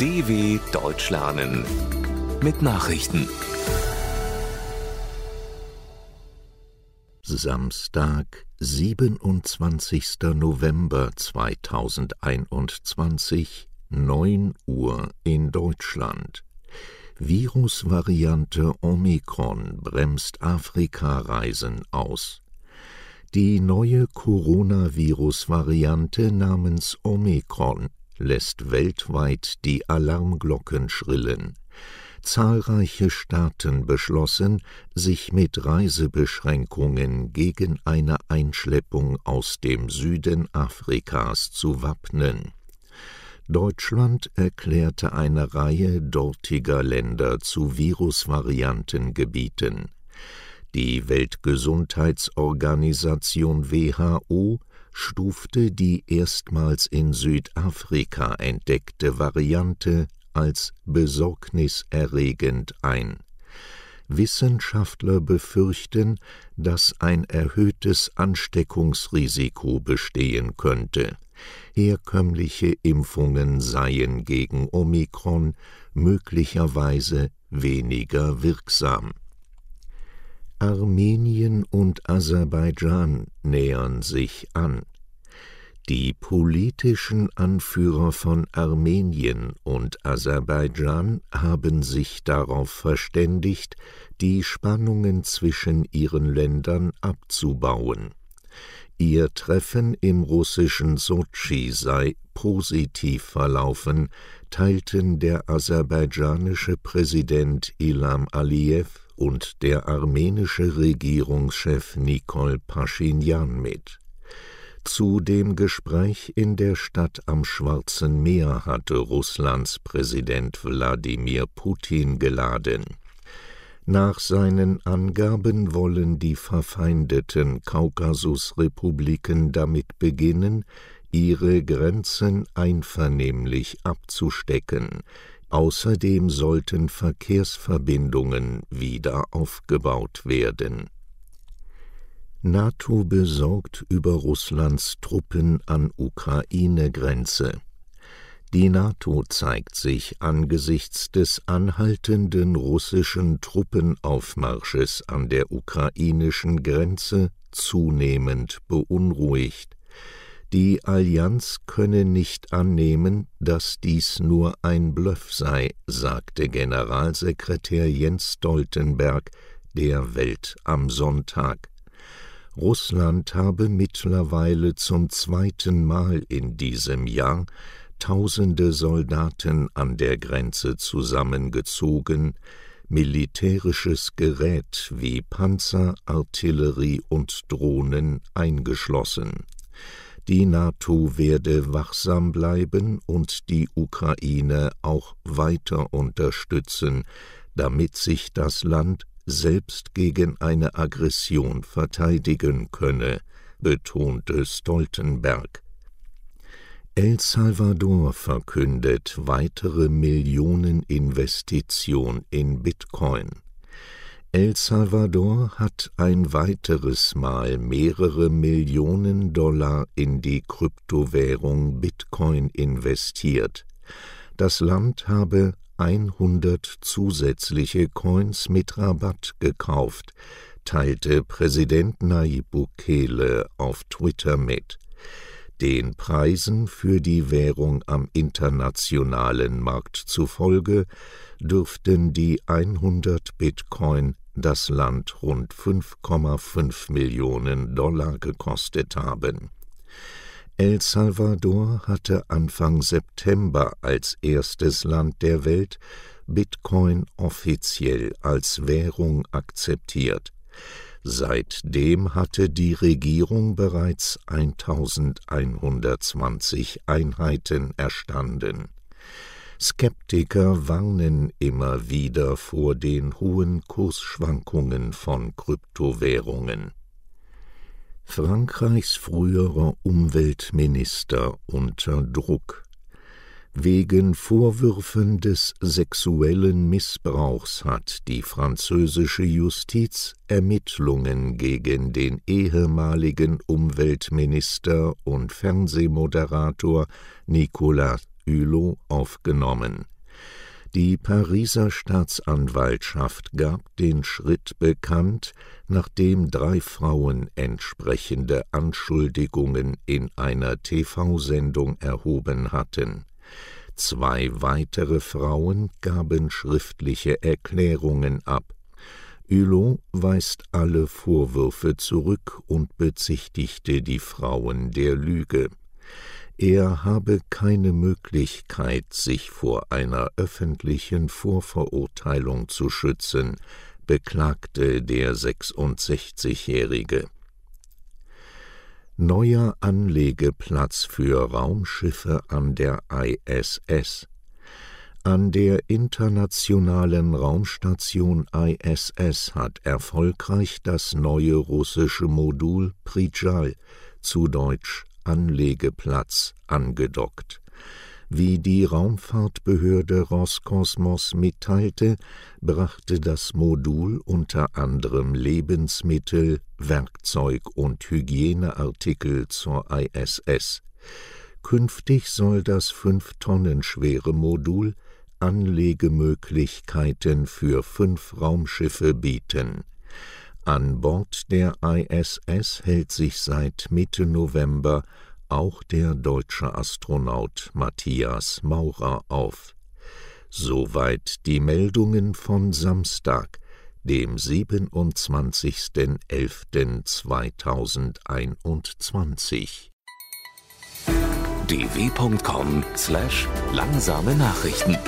DW Deutsch lernen mit Nachrichten. Samstag, 27. November 2021, 9 Uhr in Deutschland. Virusvariante Omikron bremst Afrika-Reisen aus. Die neue Coronavirus-Variante namens Omikron lässt weltweit die Alarmglocken schrillen. Zahlreiche Staaten beschlossen, sich mit Reisebeschränkungen gegen eine Einschleppung aus dem Süden Afrikas zu wappnen. Deutschland erklärte eine Reihe dortiger Länder zu Virusvariantengebieten. Die Weltgesundheitsorganisation WHO stufte die erstmals in Südafrika entdeckte Variante als besorgniserregend ein. Wissenschaftler befürchten, dass ein erhöhtes Ansteckungsrisiko bestehen könnte. Herkömmliche Impfungen seien gegen Omikron möglicherweise weniger wirksam. Armenien und Aserbaidschan nähern sich an. Die politischen Anführer von Armenien und Aserbaidschan haben sich darauf verständigt, die Spannungen zwischen ihren Ländern abzubauen. Ihr Treffen im russischen Sotschi sei positiv verlaufen, teilten der aserbaidschanische Präsident Ilham Aliyev und der armenische Regierungschef Nikol Paschinjan mit. Zu dem Gespräch in der Stadt am Schwarzen Meer hatte Russlands Präsident Wladimir Putin geladen. Nach seinen Angaben wollen die verfeindeten Kaukasusrepubliken damit beginnen, ihre Grenzen einvernehmlich abzustecken, Außerdem sollten Verkehrsverbindungen wieder aufgebaut werden. NATO besorgt über Russlands Truppen an Ukraine-Grenze. Die NATO zeigt sich angesichts des anhaltenden russischen Truppenaufmarsches an der ukrainischen Grenze zunehmend beunruhigt. Die Allianz könne nicht annehmen, dass dies nur ein Bluff sei, sagte Generalsekretär Jens Stoltenberg der Welt am Sonntag. Russland habe mittlerweile zum zweiten Mal in diesem Jahr tausende Soldaten an der Grenze zusammengezogen, militärisches Gerät wie Panzer, Artillerie und Drohnen eingeschlossen. Die NATO werde wachsam bleiben und die Ukraine auch weiter unterstützen, damit sich das Land selbst gegen eine Aggression verteidigen könne, betonte Stoltenberg. El Salvador verkündet weitere Millioneninvestition in Bitcoin. El Salvador hat ein weiteres Mal mehrere Millionen Dollar in die Kryptowährung Bitcoin investiert. Das Land habe 100 zusätzliche Coins mit Rabatt gekauft, teilte Präsident Nayib Bukele auf Twitter mit. Den Preisen für die Währung am internationalen Markt zufolge dürften die 100 Bitcoin das Land rund 5,5 Millionen Dollar gekostet haben. El Salvador hatte Anfang September als erstes Land der Welt Bitcoin offiziell als Währung akzeptiert. Seitdem hatte die Regierung bereits 1120 Einheiten erstanden. Skeptiker warnen immer wieder vor den hohen Kursschwankungen von Kryptowährungen. Frankreichs früherer Umweltminister unter Druck. Wegen Vorwürfen des sexuellen Missbrauchs hat die französische Justiz Ermittlungen gegen den ehemaligen Umweltminister und Fernsehmoderator Nicolas Hulot aufgenommen. Die Pariser Staatsanwaltschaft gab den Schritt bekannt, nachdem drei Frauen entsprechende Anschuldigungen in einer TV-Sendung erhoben hatten. Zwei weitere Frauen gaben schriftliche Erklärungen ab. Hulot weist alle Vorwürfe zurück und bezichtigte die Frauen der Lüge er habe keine Möglichkeit, sich vor einer öffentlichen Vorverurteilung zu schützen, beklagte der 66-Jährige. Neuer Anlegeplatz für Raumschiffe an der ISS an der internationalen Raumstation ISS hat erfolgreich das neue russische Modul Prijal, zu Deutsch Anlegeplatz angedockt. Wie die Raumfahrtbehörde Roskosmos mitteilte, brachte das Modul unter anderem Lebensmittel, Werkzeug und Hygieneartikel zur ISS. Künftig soll das fünf Tonnen schwere Modul Anlegemöglichkeiten für fünf Raumschiffe bieten an Bord der ISS hält sich seit Mitte November auch der deutsche Astronaut Matthias Maurer auf. Soweit die Meldungen von Samstag, dem 27.11.2021. dw.com/langsame Nachrichten